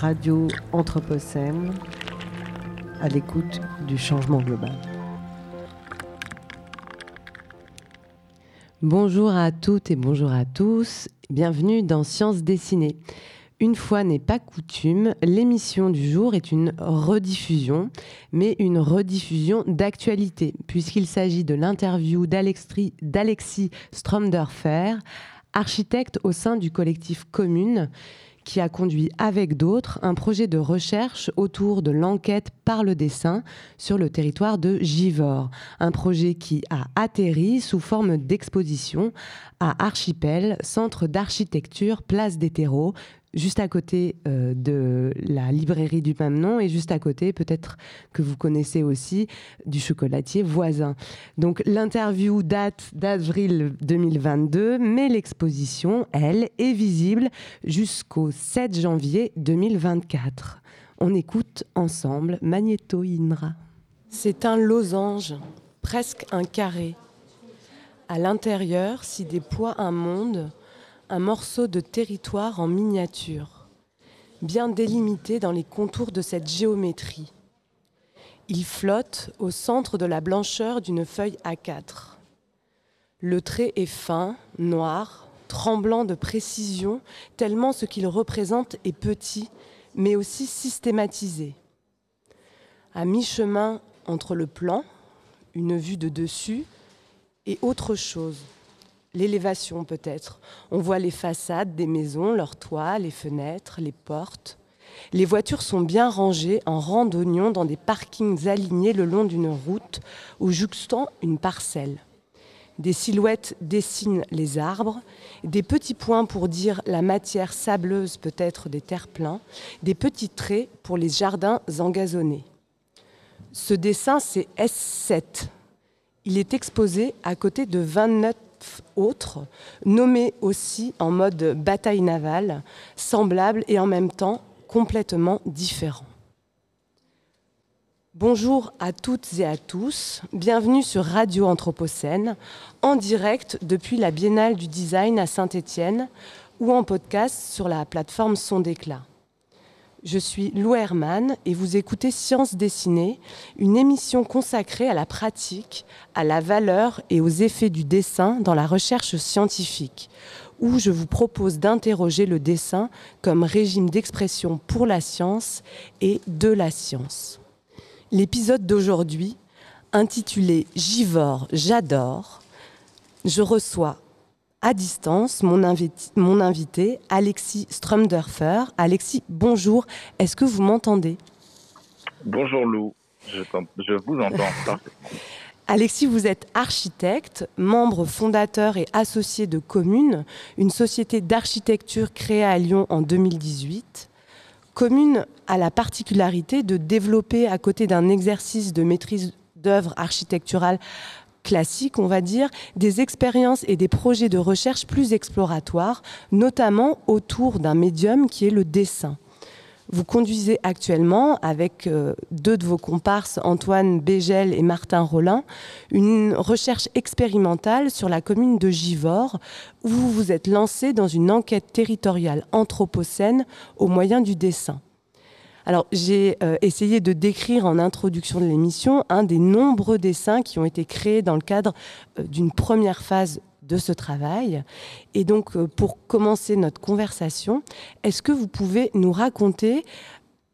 Radio Anthropocène, à l'écoute du changement global. Bonjour à toutes et bonjour à tous, bienvenue dans Sciences dessinées. Une fois n'est pas coutume, l'émission du jour est une rediffusion, mais une rediffusion d'actualité, puisqu'il s'agit de l'interview d'Alexis Stromderfer, architecte au sein du collectif Commune, qui a conduit avec d'autres un projet de recherche autour de l'enquête par le dessin sur le territoire de Givors. Un projet qui a atterri sous forme d'exposition à Archipel, centre d'architecture Place des Terreaux, juste à côté euh, de la librairie du même nom et juste à côté, peut-être que vous connaissez aussi, du chocolatier voisin. Donc l'interview date d'avril 2022, mais l'exposition, elle, est visible jusqu'au 7 janvier 2024. On écoute ensemble Magneto Inra. C'est un losange, presque un carré. À l'intérieur s'y déploie un monde un morceau de territoire en miniature, bien délimité dans les contours de cette géométrie. Il flotte au centre de la blancheur d'une feuille A4. Le trait est fin, noir, tremblant de précision, tellement ce qu'il représente est petit, mais aussi systématisé. À mi-chemin entre le plan, une vue de dessus, et autre chose, l'élévation peut-être. On voit les façades des maisons, leurs toits, les fenêtres, les portes. Les voitures sont bien rangées en rang d'oignons dans des parkings alignés le long d'une route ou juxtant une parcelle. Des silhouettes dessinent les arbres, des petits points pour dire la matière sableuse peut-être des terre-pleins, des petits traits pour les jardins engazonnés. Ce dessin, c'est S7. Il est exposé à côté de 29 autres, nommés aussi en mode bataille navale, semblables et en même temps complètement différents. Bonjour à toutes et à tous, bienvenue sur Radio Anthropocène, en direct depuis la Biennale du Design à Saint-Étienne ou en podcast sur la plateforme Son d'éclat. Je suis Lou Herman et vous écoutez Sciences dessinées, une émission consacrée à la pratique, à la valeur et aux effets du dessin dans la recherche scientifique, où je vous propose d'interroger le dessin comme régime d'expression pour la science et de la science. L'épisode d'aujourd'hui, intitulé Givore, j'adore, je reçois à distance mon, invité, Alexis Strumderfer. Alexis, bonjour. Est-ce que vous m'entendez? Bonjour Lou, je, je vous entends. Alexis, vous êtes architecte, membre fondateur et associé de Commune, une société d'architecture créée à Lyon en 2018. Commune a la particularité de développer, à côté d'un exercice de maîtrise d'œuvre architecturale classique, on va dire, des expériences et des projets de recherche plus exploratoires, notamment autour d'un médium qui est le dessin. Vous conduisez actuellement, avec euh, deux de vos comparses, Antoine Bégel et Martin Rollin, une recherche expérimentale sur la commune de Givors, où vous vous êtes lancé dans une enquête territoriale anthropocène au moyen du dessin. Alors, j'ai euh, essayé de décrire en introduction de l'émission un des nombreux dessins qui ont été créés dans le cadre euh, d'une première phase de ce travail. Et donc, euh, pour commencer notre conversation, est-ce que vous pouvez nous raconter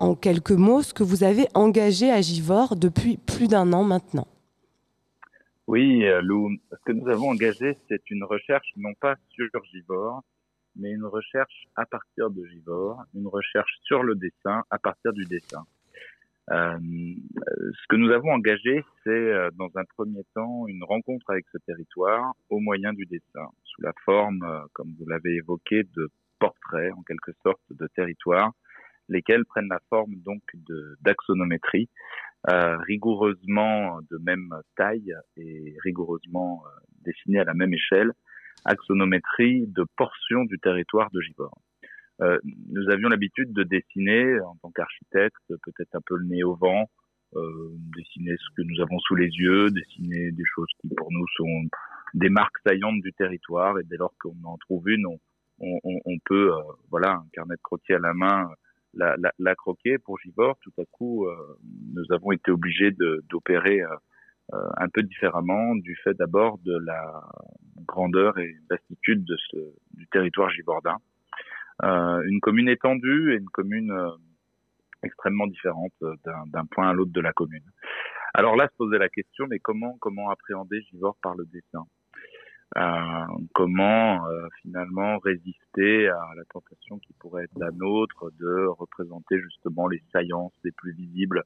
en quelques mots ce que vous avez engagé à Givor depuis plus d'un an maintenant? Oui, Lou, ce que nous avons engagé, c'est une recherche non pas sur Givor, mais une recherche à partir de Givor, une recherche sur le dessin à partir du dessin. Euh, ce que nous avons engagé, c'est euh, dans un premier temps une rencontre avec ce territoire au moyen du dessin, sous la forme, euh, comme vous l'avez évoqué, de portraits en quelque sorte de territoire, lesquels prennent la forme donc d'axonométrie, rigoureusement de même taille et rigoureusement dessinés à la même échelle, axonométrie de portions du territoire de Givor. Euh, nous avions l'habitude de dessiner en tant qu'architecte, peut-être un peu le nez au vent, euh, dessiner ce que nous avons sous les yeux, dessiner des choses qui pour nous sont des marques saillantes du territoire et dès lors qu'on en trouve une, on, on, on peut, euh, voilà, un carnet de croquis à la main, la, la, la, croquer pour Givor. Tout à coup, nous avons été obligés d'opérer un peu différemment du fait d'abord de la grandeur et vastitude de ce, du territoire givordin. une commune étendue et une commune extrêmement différente d'un point à l'autre de la commune. Alors là, se poser la question, mais comment comment appréhender Givor par le dessin? Euh, comment euh, finalement résister à la tentation qui pourrait être la nôtre de représenter justement les saillances les plus visibles.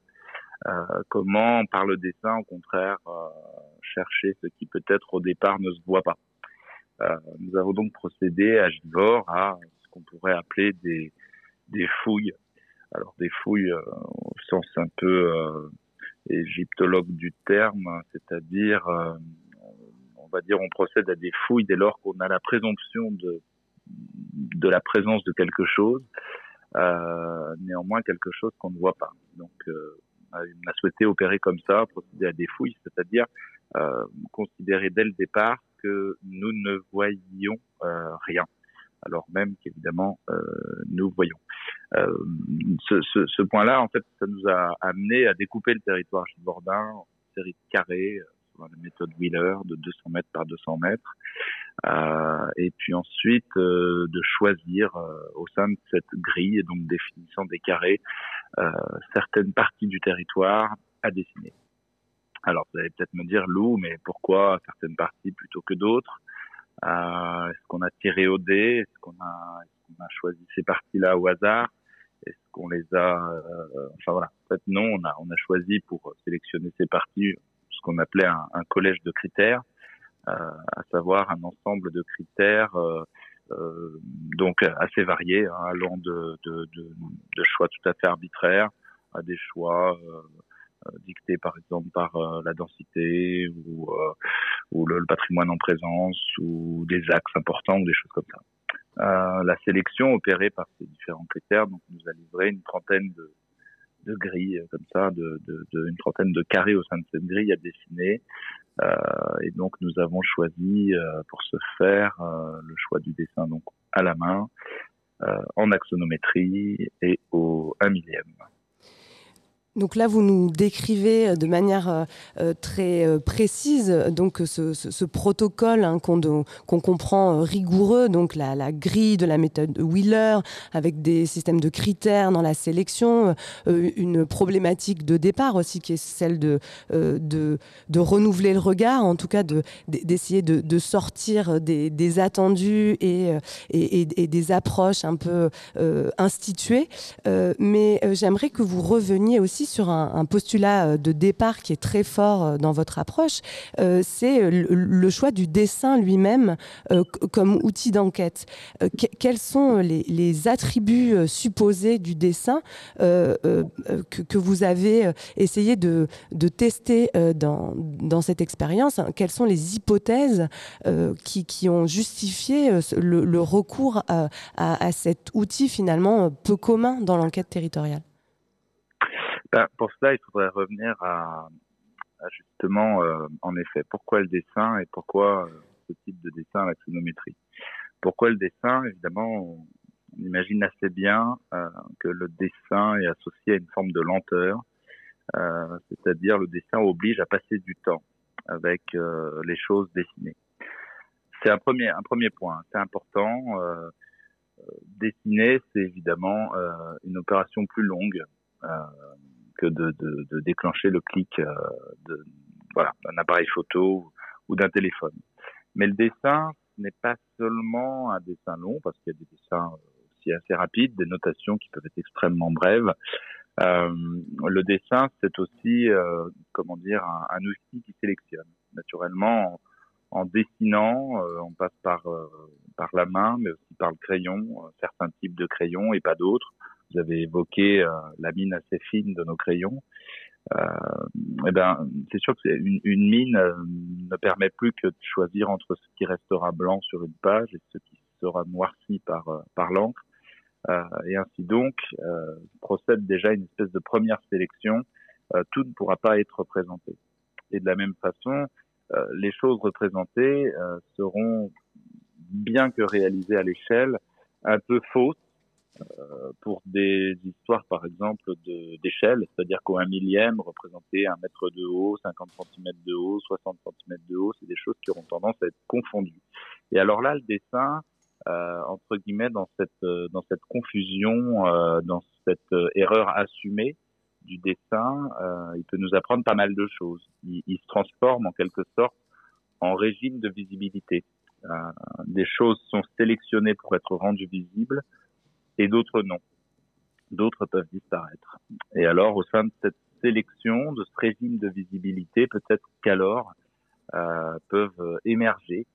Euh, comment par le dessin, au contraire, euh, chercher ce qui peut-être au départ ne se voit pas. nous avons donc procédé à Givor à ce qu'on pourrait appeler des, des fouilles. Alors des fouilles au sens un peu égyptologue du terme, c'est-à-dire on va dire, on procède à des fouilles dès lors qu'on a la présomption de, de la présence de quelque chose, euh, néanmoins quelque chose qu'on ne voit pas. Donc, euh, on a souhaité opérer comme ça, procéder à des fouilles, c'est-à-dire euh, considérer dès le départ que nous ne voyions euh, rien, alors même qu'évidemment euh, nous voyons. Euh, ce, ce, ce point-là, en fait, ça nous a amené à découper le territoire Bordin en série de carrés la méthode Wheeler de 200 mètres par 200 mètres. Euh, et puis ensuite euh, de choisir euh, au sein de cette grille, donc définissant des carrés, certaines parties du territoire à dessiner. Alors vous allez peut-être me dire, Lou, mais pourquoi certaines parties plutôt que d'autres? Est-ce qu'on a tiré au dé? Est-ce qu'on a, a choisi ces parties-là au hasard? Est-ce qu'on les a Enfin voilà. En fait, non, on a, on a choisi pour sélectionner ces parties ce qu'on appelait un, collège de critères, euh, à savoir un ensemble de critères euh, euh, donc assez variés, hein, allant de, choix tout à fait arbitraires à des choix dictés par exemple par la densité ou, le, patrimoine en présence ou des axes importants ou des choses comme ça. La sélection opérée par ces différents critères nous a livré une trentaine de, de grilles euh, comme ça, de, de, une trentaine de carrés au sein de cette grille à dessiner. Euh, et donc nous avons choisi euh, pour ce faire le choix du dessin donc à la main, en axonométrie et au 1 millième. Donc là, vous nous décrivez euh, de manière euh, euh, très précise donc ce, protocole hein, qu'on qu comprend rigoureux, donc la, grille de la méthode Wheeler avec des systèmes de critères dans la sélection, une problématique de départ aussi qui est celle de, de, renouveler le regard, en tout cas d'essayer de, sortir des, attendus et, des approches un peu instituées. mais j'aimerais que vous reveniez aussi sur un, postulat euh, de départ qui est très fort euh, dans votre approche, euh, c'est le, choix du dessin lui-même comme outil d'enquête. Que, quels sont les, attributs supposés du dessin que, vous avez essayé de, tester dans, cette expérience? Quelles sont les hypothèses qui, ont justifié le, recours à, à cet outil finalement peu commun dans l'enquête territoriale? Ben, pour cela, il faudrait revenir à, à justement, euh, en effet, pourquoi le dessin et pourquoi euh, ce type de dessin la sonométrie. Pourquoi le dessin? Évidemment, on, imagine assez bien euh, que le dessin est associé à une forme de lenteur, euh, c'est-à-dire le dessin oblige à passer du temps avec euh, les choses dessinées. C'est un premier, un premier point, c'est important. Euh, dessiner, c'est évidemment une opération plus longue de, de, de déclencher le clic euh, voilà d'un appareil photo ou d'un téléphone. Mais le dessin n'est pas seulement un dessin long parce qu'il y a des dessins aussi assez rapides, des notations qui peuvent être extrêmement brèves. Euh, le dessin, c'est aussi, euh, comment dire, un, outil qui sélectionne. Naturellement, en, dessinant, on passe par par la main, mais aussi par le crayon, certains types de crayons et pas d'autres. Vous avez évoqué euh, la mine assez fine de nos crayons. Euh, eh ben, c'est sûr que une, une mine euh, ne permet plus que de choisir entre ce qui restera blanc sur une page et ce qui sera noirci par, euh, par l'encre. Euh, et ainsi donc, procède déjà une espèce de première sélection. tout ne pourra pas être représenté. Et de la même façon, les choses représentées seront, bien que réalisées à l'échelle, un peu fausses pour des histoires, par exemple, d'échelle, c'est-à-dire qu'un millième représentait un mètre de haut, 50 cm de haut, 60 cm de haut, c'est des choses qui auront tendance à être confondues. Et alors là, le dessin, euh, entre guillemets, dans cette, dans cette confusion, euh, dans cette erreur assumée du dessin, euh, il peut nous apprendre pas mal de choses. Il, il, se transforme en quelque sorte en régime de visibilité. Euh, des choses sont sélectionnées pour être rendues visibles et d'autres non. D'autres peuvent disparaître. Et alors, au sein de cette sélection, de ce régime de visibilité, peut-être qu'alors euh, peuvent émerger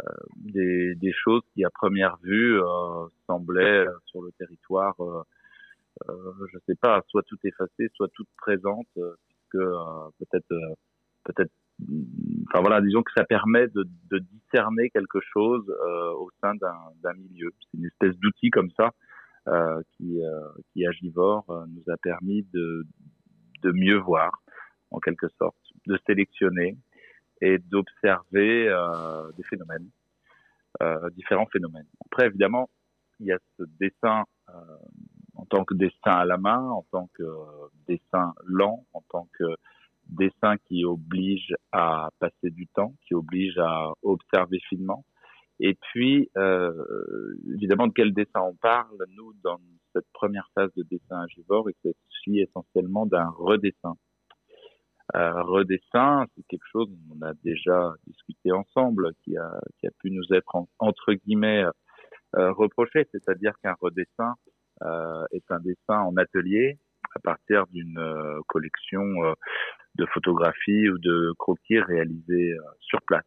euh, des, des, choses qui, à première vue, euh, semblaient euh, sur le territoire, je sais pas, soit tout effacées, soit toutes présentes, puisque peut-être, peut-être enfin voilà, disons que ça permet de, de discerner quelque chose euh, au sein d'un milieu. C'est une espèce d'outil comme ça euh, qui, euh, qui agivore euh, nous a permis de, de mieux voir, en quelque sorte, de sélectionner et d'observer euh, des phénomènes, différents phénomènes. Après, évidemment, il y a ce dessin en tant que dessin à la main, en tant que dessin lent, en tant que dessin qui oblige à passer du temps, qui oblige à observer finement, et puis, euh, évidemment, de quel dessin on parle Nous, dans cette première phase de dessin agivore, il s'agit essentiellement d'un redessin. Euh, redessin, c'est quelque chose dont on a déjà discuté ensemble, qui a, qui a pu nous être entre guillemets euh, reproché, c'est-à-dire qu'un redessin euh, est un dessin en atelier à partir d'une euh, collection euh, de photographies ou de croquis réalisés sur place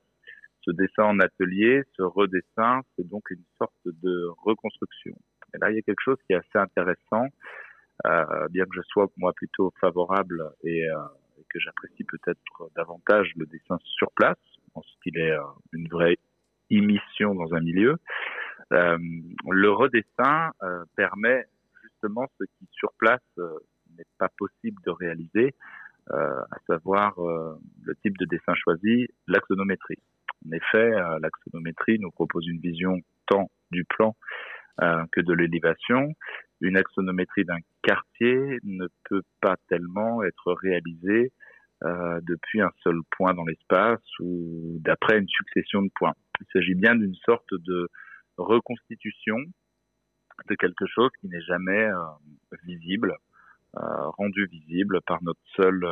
ce dessin en atelier, ce redessin, c'est donc une sorte de reconstruction. Et là, il y a quelque chose qui est assez intéressant, euh, bien que je sois moi plutôt favorable et, euh, que j'apprécie peut-être davantage le dessin sur place, je pense qu'il est euh, une vraie émission dans un milieu. Euh, le redessin euh, permet justement ce qui sur place n'est pas possible de réaliser, à savoir le type de dessin choisi, l'axonométrie. En effet, euh, l'axonométrie nous propose une vision tant du plan euh, que de l'élévation. Une axonométrie d'un quartier ne peut pas tellement être réalisée euh, depuis un seul point dans l'espace ou d'après une succession de points. Il s'agit bien d'une sorte de reconstitution de quelque chose qui n'est jamais visible, rendu visible par notre seul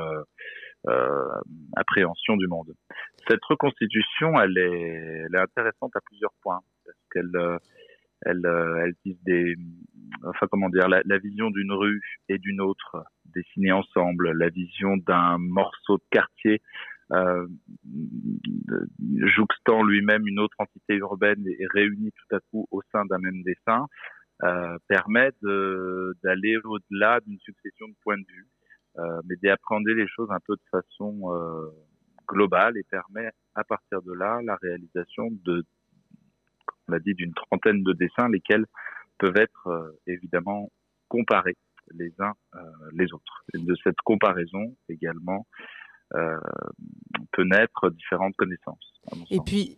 euh, appréhension du monde. Cette reconstitution, elle est, elle est intéressante à plusieurs points parce qu'elle euh, elle, euh, elle tisse des, enfin comment dire, la, la vision d'une rue et d'une autre dessinée ensemble, la vision d'un morceau de quartier euh, jouxtant lui-même une autre entité urbaine et réunie tout à coup au sein d'un même dessin, euh, permet d'aller au-delà d'une succession de points de vue euh, mais d'appréhender les choses un peu de façon euh, globale et permet à partir de là la réalisation de, on l'a dit, d'une trentaine de dessins, lesquels peuvent être euh, évidemment comparés les uns les autres. Et de cette comparaison également peut naître différentes connaissances. Et puis,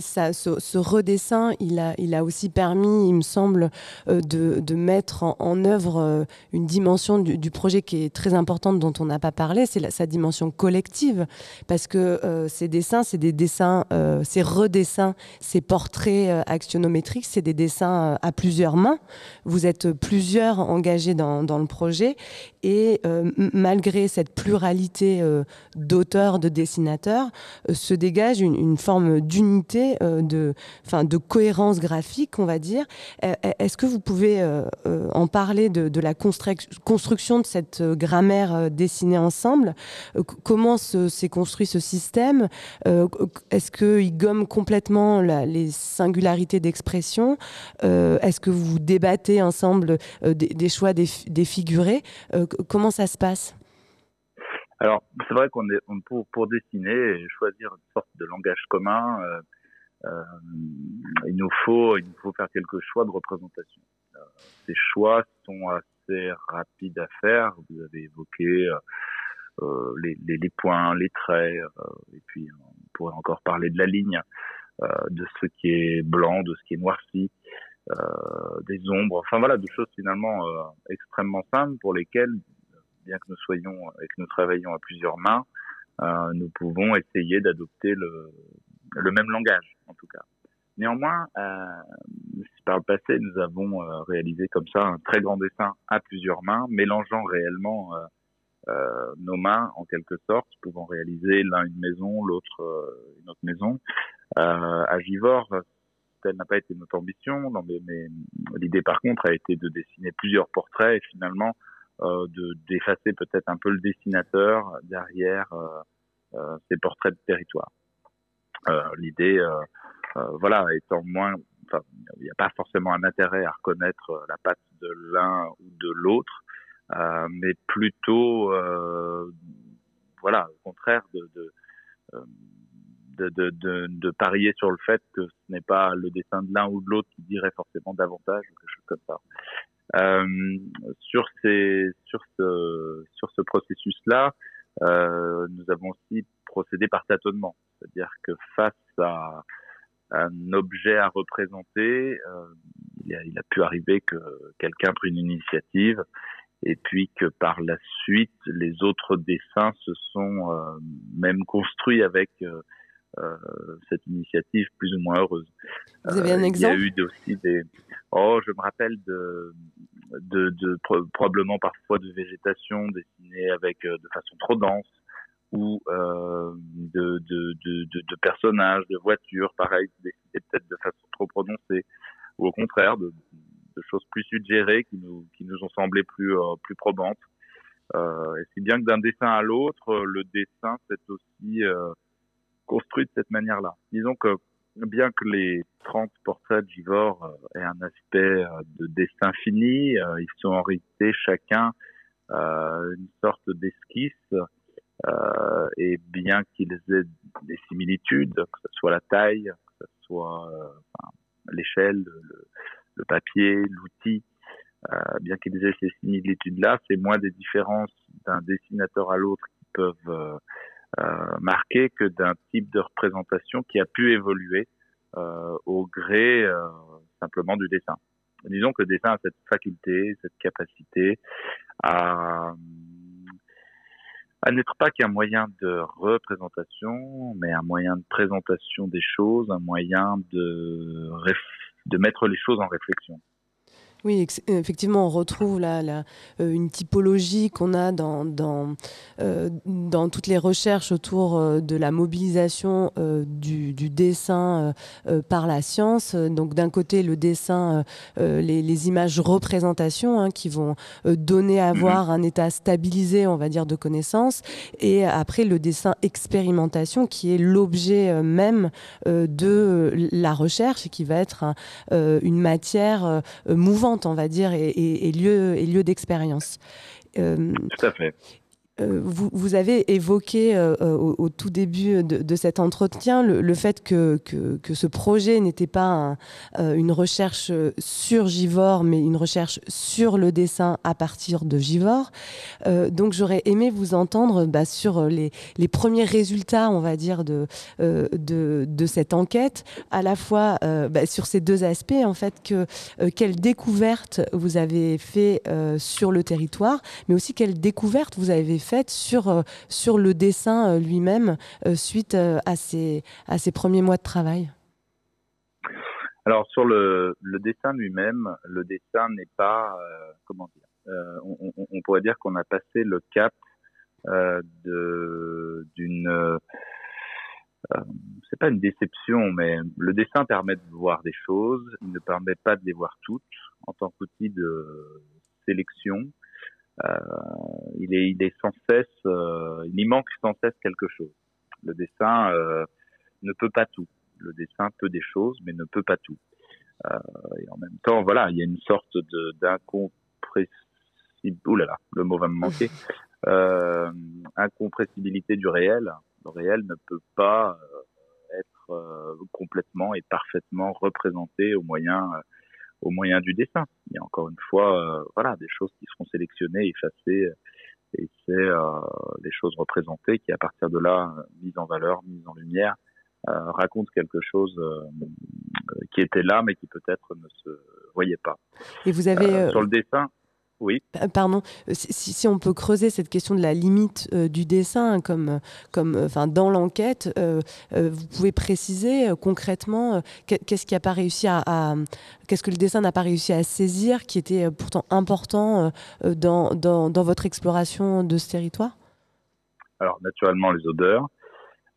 ça, ce, redessin, il a, il a aussi permis, il me semble, euh, de, de mettre en, œuvre euh, une dimension du, projet qui est très importante, dont on n'a pas parlé, c'est sa dimension collective. Parce que euh, ces dessins, c'est des dessins, ces redessins, ces portraits actionnométriques, c'est des dessins à plusieurs mains. Vous êtes plusieurs engagés dans, dans le projet. Et malgré cette pluralité d'auteurs, de dessinateurs, se dégage une, une forme d'unité, euh, de, enfin, de cohérence graphique, on va dire. Euh, est-ce que vous pouvez euh, en parler de, de la construction de cette grammaire dessinée ensemble? Comment s'est construit ce système? Est-ce qu'il gomme complètement les singularités d'expression? Est-ce que vous débattez ensemble des, des, choix défigurés Comment ça se passe? Alors, c'est vrai qu'on est pour, pour dessiner et choisir une sorte de langage commun, euh, euh, il nous faut il nous faut faire quelques choix de représentation. Euh, ces choix sont assez rapides à faire. Vous avez évoqué euh, les, les, les, points, les traits, et puis on pourrait encore parler de la ligne, de ce qui est blanc, de ce qui est noirci. des ombres, enfin voilà, des choses finalement extrêmement simples pour lesquelles, bien que nous soyons et que nous travaillions à plusieurs mains, nous pouvons essayer d'adopter le, même langage, en tout cas. Néanmoins, euh, par le passé, nous avons euh, réalisé comme ça un très grand dessin à plusieurs mains, mélangeant réellement euh, euh nos mains en quelque sorte, pouvant réaliser l'un une maison, l'autre euh, une autre maison. à Givor, telle n'a pas été notre ambition, mais l'idée par contre a été de dessiner plusieurs portraits et finalement de d'effacer peut-être un peu le dessinateur derrière ces portraits de territoire. l'idée euh, voilà, étant moins, il n'y a pas forcément un intérêt à reconnaître euh, la patte de l'un ou de l'autre, euh, mais plutôt, voilà, au contraire de de, de, de, de, parier sur le fait que ce n'est pas le dessin de l'un ou de l'autre qui dirait forcément davantage ou quelque chose comme ça. Euh, sur ces, sur ce, sur ce processus-là, euh, nous avons aussi procédé par tâtonnement, c'est-à-dire que face à un objet à représenter, euh, il, a, il, a, pu arriver que quelqu'un prenne une initiative et puis que par la suite les autres dessins se sont euh, même construits avec euh, cette initiative plus ou moins heureuse. Vous avez un exemple Il y a eu aussi des. Oh, je me rappelle de, de, de probablement parfois de végétation dessinée avec de façon trop dense ou euh, de, de, de, de, personnages, de voitures, pareil, décidées peut-être de façon trop prononcée, ou au contraire de, choses plus suggérées qui nous, qui nous ont semblé plus, euh, plus probantes. Euh, et si bien que d'un dessin à l'autre, le dessin s'est aussi euh, construit de cette manière-là. Disons que bien que les 30 portraits de euh, aient un aspect euh, de dessin fini, ils sont en réalité chacun une sorte d'esquisse euh, et bien qu'ils aient des similitudes, que ce soit la taille, que ce soit euh, l'échelle, le, le, papier, l'outil, euh, bien qu'ils aient ces similitudes-là, c'est moins des différences d'un dessinateur à l'autre qui peuvent euh, euh, marquer que d'un type de représentation qui a pu évoluer au gré simplement du dessin. Disons que le dessin a cette faculté, cette capacité à à n'être pas qu'un moyen de représentation, mais un moyen de présentation des choses, un moyen de, de mettre les choses en réflexion. Oui, effectivement, on retrouve là, là euh, une typologie qu'on a dans, dans, euh, dans toutes les recherches autour euh, de la mobilisation du, du, dessin par la science. Donc d'un côté, le dessin, les, les, images représentations hein, qui vont donner à mhm. voir un état stabilisé, on va dire, de connaissance. Et après, le dessin expérimentation qui est l'objet même de la recherche et qui va être une matière mouvante on va dire, et, lieu, et lieu d'expérience. Euh. Euh, vous, avez évoqué euh, euh, au, tout début de, cet entretien le, fait que, ce projet n'était pas un, une recherche sur Givor, mais une recherche sur le dessin à partir de Givor. Donc j'aurais aimé vous entendre bah, sur les, premiers résultats, on va dire, de, cette enquête, à la fois bah, sur ces deux aspects, en fait, que quelle découverte vous avez fait sur le territoire, mais aussi quelle découverte vous avez faite sur, euh, sur le dessin euh, lui-même euh, suite à ces, à ces premiers mois de travail? Alors sur le, dessin lui-même, le dessin n'est pas, comment dire, on, pourrait dire qu'on a passé le cap euh, d'une, euh, c'est pas une déception, mais le dessin permet de voir des choses, il ne permet pas de les voir toutes en tant qu'outil de sélection. Euh, il est, il est sans cesse, euh, il y manque sans cesse quelque chose. Le dessin euh, ne peut pas tout. Le dessin peut des choses, mais ne peut pas tout. et en même temps, voilà, il y a une sorte de d'incompressible. Ouh là là, le mot va me manquer. Euh, incompressibilité du réel. Le réel ne peut pas être complètement et parfaitement représenté au moyen au moyen du dessin. Il y a encore une fois, euh, voilà, des choses qui seront sélectionnées, effacées, et c'est euh, les choses représentées qui, à partir de là, mises en valeur, mises en lumière, euh, racontent quelque chose euh, qui était là, mais qui peut-être ne se voyait pas. Et vous avez sur le dessin, oui. Pardon, si, on peut creuser cette question de la limite du dessin, comme, comme, enfin, dans l'enquête, vous pouvez préciser concrètement qu'est-ce qui a pas réussi à, qu'est-ce que le dessin n'a pas réussi à saisir, qui était pourtant important dans, dans, dans, votre exploration de ce territoire? Alors naturellement les odeurs,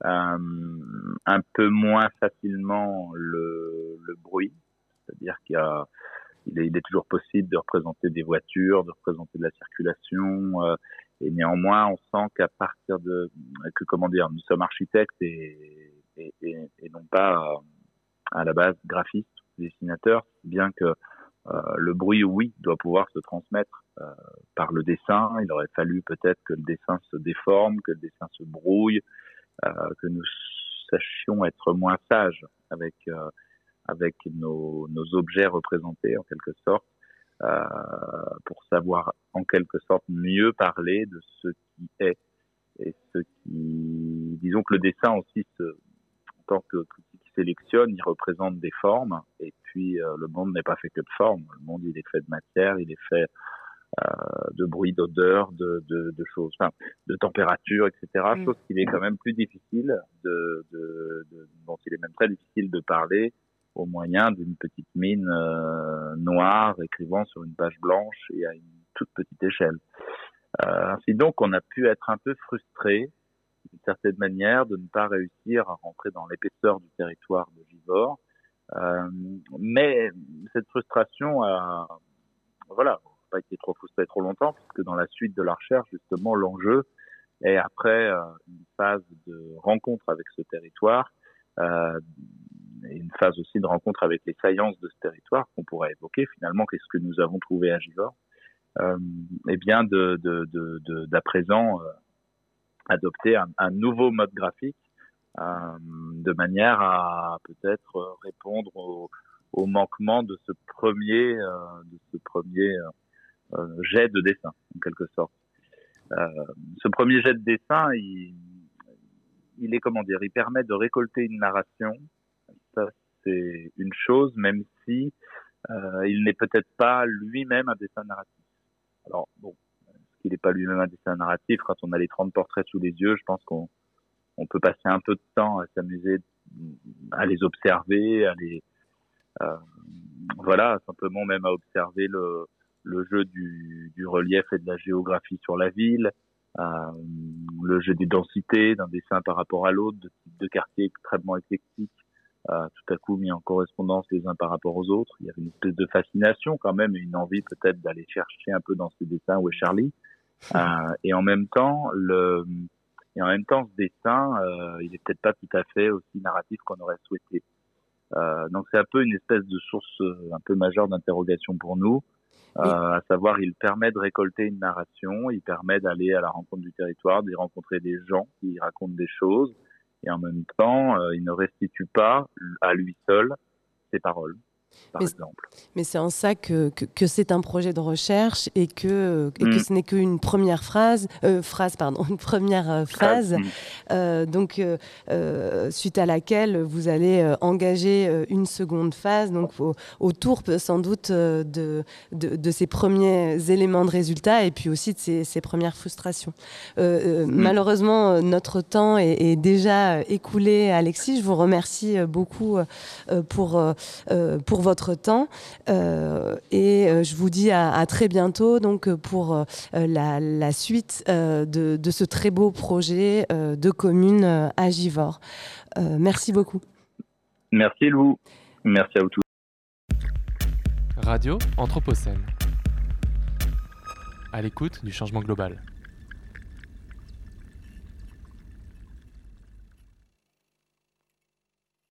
un peu moins facilement le, le bruit, c'est-à-dire qu'il y a il est, toujours possible de représenter des voitures, de représenter de la circulation, euh, et néanmoins, on sent qu'à partir de que comment dire, nous sommes architectes et, et, et, non pas euh, à la base graphistes, dessinateurs, bien que euh, le bruit, oui, doit pouvoir se transmettre euh, par le dessin. Il aurait fallu peut-être que le dessin se déforme, que le dessin se brouille, euh, que nous sachions être moins sages avec avec nos, nos, objets représentés en quelque sorte, euh, pour savoir en quelque sorte mieux parler de ce qui est et ce qui, disons que le dessin aussi, se, en tant que qui sélectionne, il représente des formes et puis euh, le monde n'est pas fait que de formes. Le monde il est fait de matière, il est fait euh, de bruit, d'odeur, de, de, de, choses, enfin, de température, etc. Mm. Chose qu'il est quand même plus difficile de, de, de, dont il est même très difficile de parler au moyen d'une petite mine euh, noire écrivant sur une page blanche et à une toute petite échelle. Euh, ainsi donc, on a pu être un peu frustré d'une certaine manière de ne pas réussir à rentrer dans l'épaisseur du territoire de Givor. Euh, mais cette frustration a, voilà, pas été trop frustré trop longtemps, puisque dans la suite de la recherche, justement, l'enjeu est après euh, une phase de rencontre avec ce territoire, euh, et une phase aussi de rencontre avec les saillances de ce territoire qu'on pourrait évoquer finalement qu'est-ce que nous avons trouvé à Givor euh, et bien de d'à de, de, présent euh, adopter un, un, nouveau mode graphique euh, de manière à peut-être répondre au, au, manquement de ce premier euh, de ce premier euh, jet de dessin en quelque sorte. Ce premier jet de dessin il, il est comment dire il permet de récolter une narration ça c'est une chose, même si euh, il n'est peut-être pas lui-même un dessin narratif. Alors bon, qu'il n'est pas lui-même un dessin narratif, quand on a les 30 portraits sous les yeux, je pense qu'on on peut passer un peu de temps à s'amuser à les observer, à les euh, voilà, simplement même à observer le, jeu du, du, relief et de la géographie sur la ville, euh, le jeu des densités d'un dessin par rapport à l'autre, de type de quartier extrêmement éclectique, tout à coup mis en correspondance les uns par rapport aux autres. Il y avait une espèce de fascination quand même et une envie peut-être d'aller chercher un peu dans ces dessins où est Charlie. Euh, et en même temps, le et en même temps, ce dessin, euh, il est peut-être pas tout à fait aussi narratif qu'on aurait souhaité. Euh, donc c'est un peu une espèce de source euh, un peu majeure d'interrogation pour nous, euh, à savoir il permet de récolter une narration, il permet d'aller à la rencontre du territoire, d'y rencontrer des gens qui racontent des choses, et en même temps, euh, il ne restitue pas à lui seul ses paroles mais, Mais c'est en ça que, que, c'est un projet de recherche et que, et que mm. ce n'est qu'une première phrase, euh, phrase, pardon, une première euh, phase, mm. euh, donc suite à laquelle vous allez engager une seconde phase, donc autour sans doute de, de, de, ces premiers éléments de résultat et puis aussi de ces, ces premières frustrations. Mm. Malheureusement, notre temps est, est, déjà écoulé, Alexis. Je vous remercie beaucoup pour, pour votre temps. Euh, et euh, je vous dis à, très bientôt donc, pour euh, la, suite de, de, ce très beau projet de commune à Givor. merci beaucoup. Merci Lou. Merci à vous tous. Radio Anthropocène. À l'écoute du changement global.